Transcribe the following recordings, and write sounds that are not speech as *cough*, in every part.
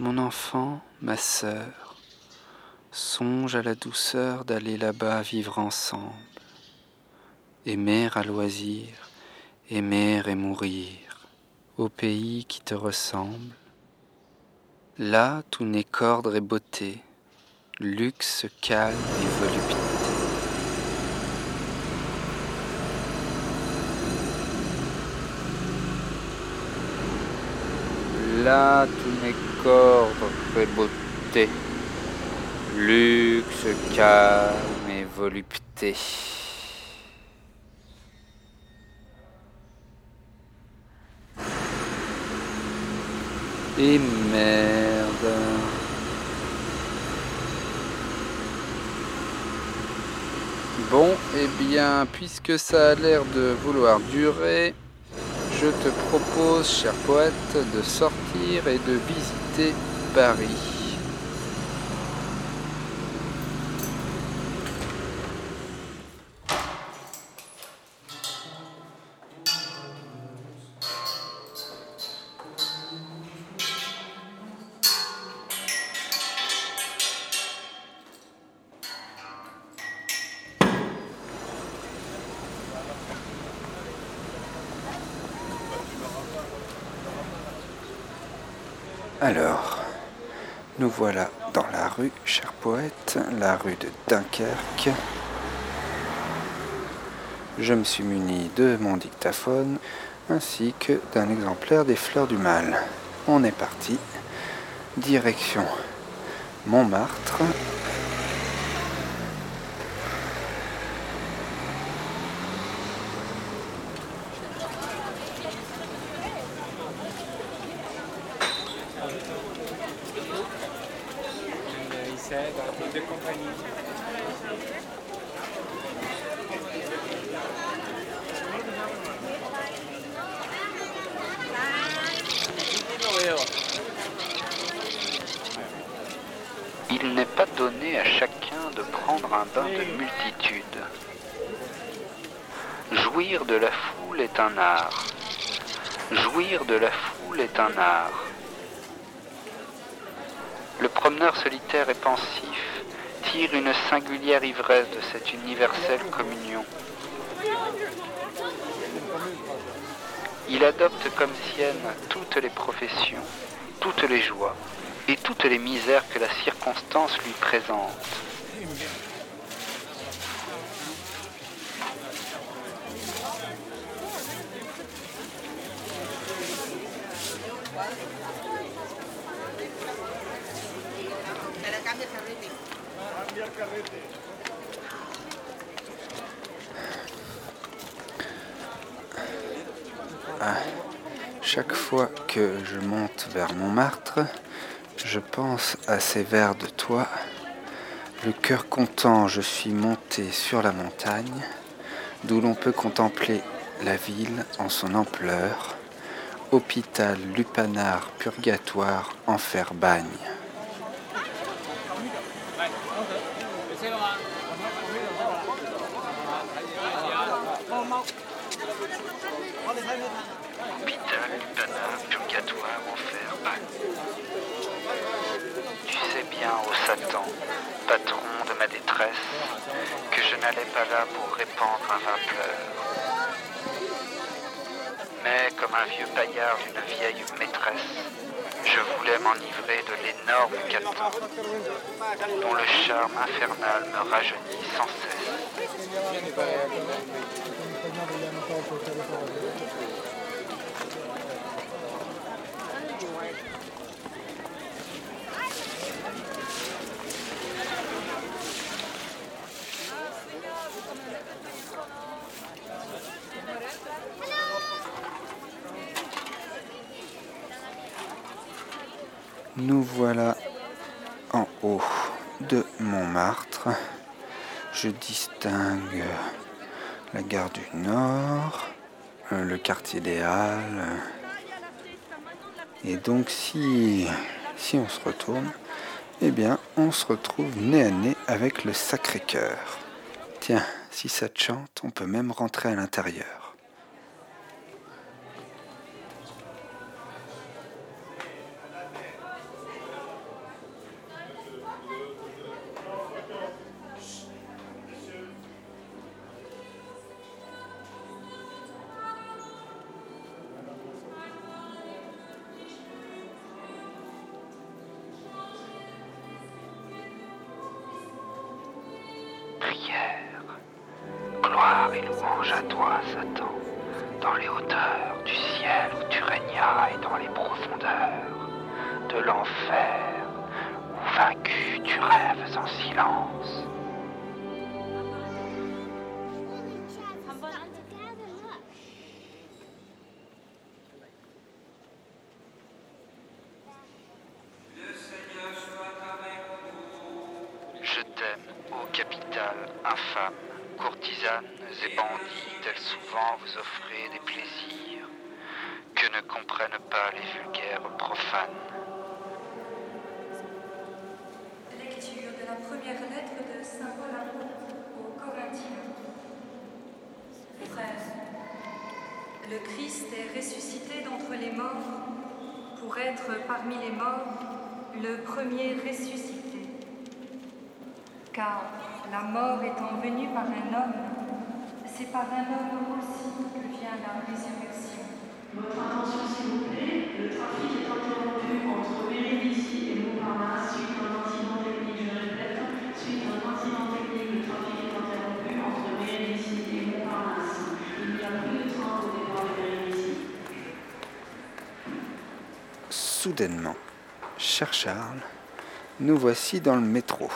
Mon enfant, ma sœur, songe à la douceur d'aller là-bas vivre ensemble, aimer à loisir, aimer et mourir, au pays qui te ressemble. Là, tout n'est qu'ordre et beauté, luxe, calme et volupté. Là, et beauté, luxe, calme et volupté. Et merde. Bon, eh bien, puisque ça a l'air de vouloir durer, je te propose, cher poète, de sortir et de visiter Paris. Alors, nous voilà dans la rue, cher poète, la rue de Dunkerque. Je me suis muni de mon dictaphone ainsi que d'un exemplaire des Fleurs du Mal. On est parti. Direction Montmartre. Il n'est pas donné à chacun de prendre un bain de multitude. Jouir de la foule est un art. Jouir de la foule est un art. Le promeneur solitaire et pensif tire une singulière ivresse de cette universelle communion. Il adopte comme sienne toutes les professions, toutes les joies et toutes les misères que la circonstance lui présente. Ah, chaque fois que je monte vers Montmartre, je pense à ces vers de toi. Le cœur content, je suis monté sur la montagne, d'où l'on peut contempler la ville en son ampleur, hôpital, lupanar, purgatoire, enfer, bagne. Hôpital, lupanar, purgatoire, enfer, bagne. Tu sais bien, ô Satan, patron de ma détresse, que je n'allais pas là pour répandre un vin pleur. Mais comme un vieux paillard d'une vieille maîtresse, je voulais m'enivrer de l'énorme caton, dont le charme infernal me rajeunit sans cesse. Nous voilà en haut de Montmartre. Je distingue la gare du Nord, euh, le quartier des Halles. Et donc si, on se retourne, eh bien on se retrouve nez à nez avec le Sacré-Cœur. Tiens, si ça te chante, on peut même rentrer à l'intérieur. De l'enfer où vaincu tu rêves en silence. Je t'aime, ô capitale infâme, courtisanes et bandits, tels souvent vous offrez des plaisirs que ne comprennent pas les vulgaires profanes. Première lettre de Saint Paul aux Corinthiens. Frères, le Christ est ressuscité d'entre les morts pour être parmi les morts le premier ressuscité. Car la mort étant venue par un homme, c'est par un homme aussi que vient la résurrection. Votre attention s'il vous plaît, le trafic est interrompu entre Vérénicie et Montparnasse suite un technique, je répète, suite à un incident technique, le trafic est interrompu entre Vérénicie et Montparnasse. Il n'y a plus de train au départ de Vérénicie. Soudainement, cher Charles, nous voici dans le métro.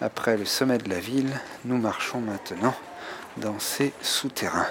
Après le sommet de la ville, nous marchons maintenant dans ces souterrains.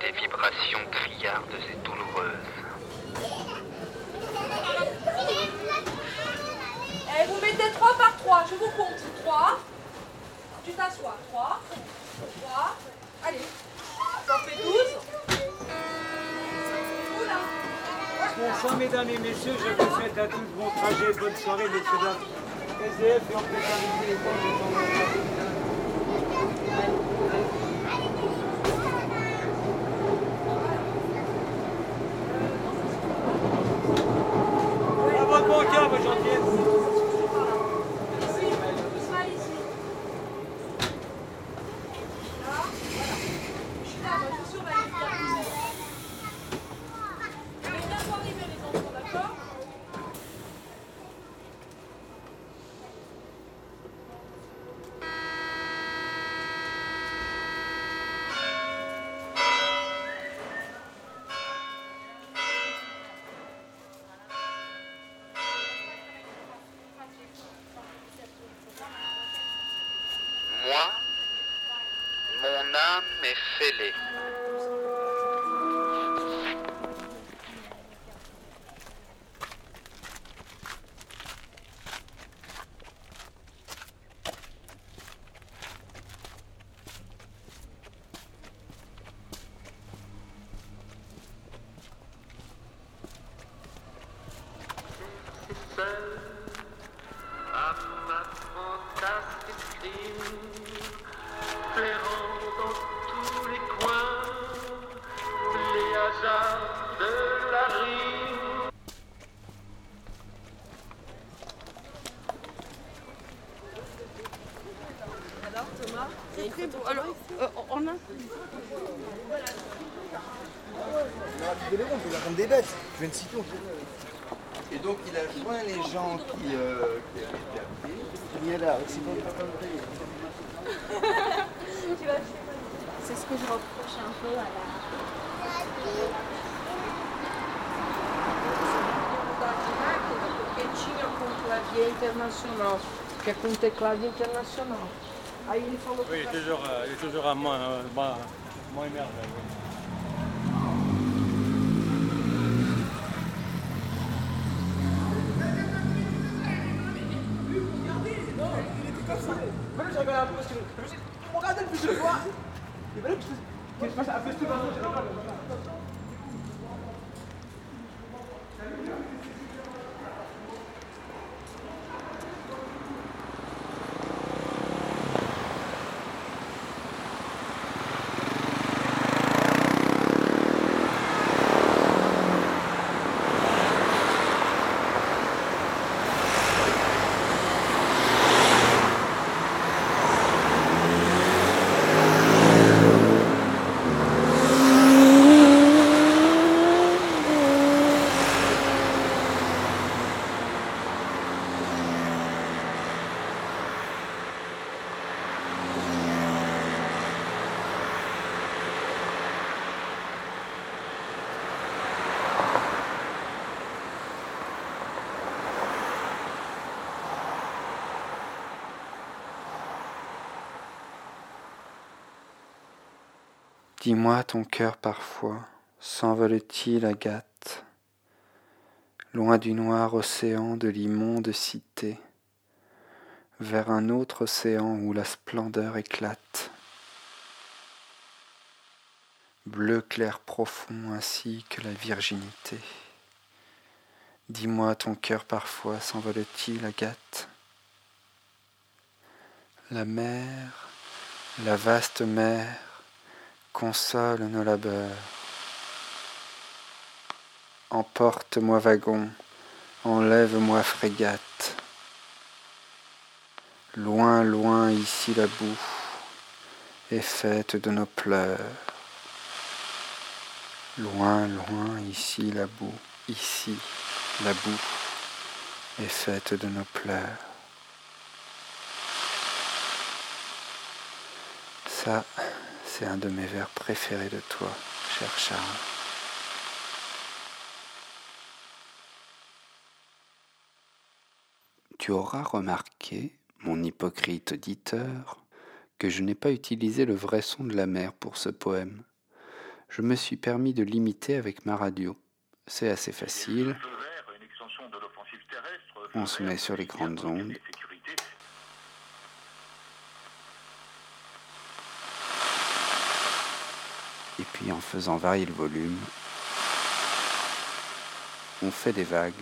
Des vibrations criardes et douloureuses. Eh, vous mettez 3 par 3, je vous compte. 3. Tu t'assois. 3. 3. Allez. T'en fais 12. Oula. Bonsoir mesdames et messieurs, je vous souhaite à tous bon trajet, bonne soirée messieurs dames. SDF et en préparer les comptes de temps À votre bon cœur, votre gentillesse. Ici. Doucement ici. Là. Voilà. Je suis là, moi, je surveille. Vous allez bientôt arriver, les enfants, d'accord Moi, mon âme est on peut faire comme des bêtes. Je viens de citer, Et donc il a joint les gens qui, euh, qui avaient été appelés. Il est là, c'est bon. *laughs* C'est ce que je reproche un peu à la. Tinha com clavier internacional, que é com teclado internacional. Ah, il est Oui, il est toujours, euh, il est toujours à moins, euh, moins, moins merde, oui. Regardez le plus de. Il fallait que je un. Dis-moi ton cœur parfois s'envole-t-il Agathe? Loin du noir océan de l'immonde cité, vers un autre océan où la splendeur éclate. Bleu clair profond ainsi que la virginité. Dis-moi ton cœur parfois s'envole-t-il Agathe? La mer, la vaste mer, console nos labeurs. Emporte-moi wagon, enlève-moi frégate. Loin, loin ici la boue est faite de nos pleurs. Loin, loin ici la boue, ici la boue est faite de nos pleurs. Ça, c'est un de mes vers préférés de toi, cher Charles. Tu auras remarqué, mon hypocrite auditeur, que je n'ai pas utilisé le vrai son de la mer pour ce poème. Je me suis permis de l'imiter avec ma radio. C'est assez facile. On se met sur les grandes ondes. Et puis en faisant varier le volume, on fait des vagues.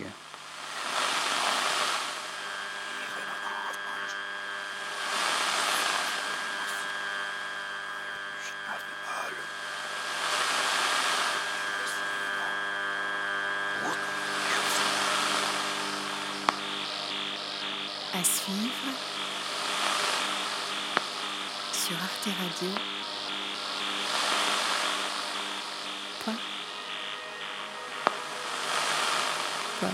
À suivre sur Arte Radio. 关，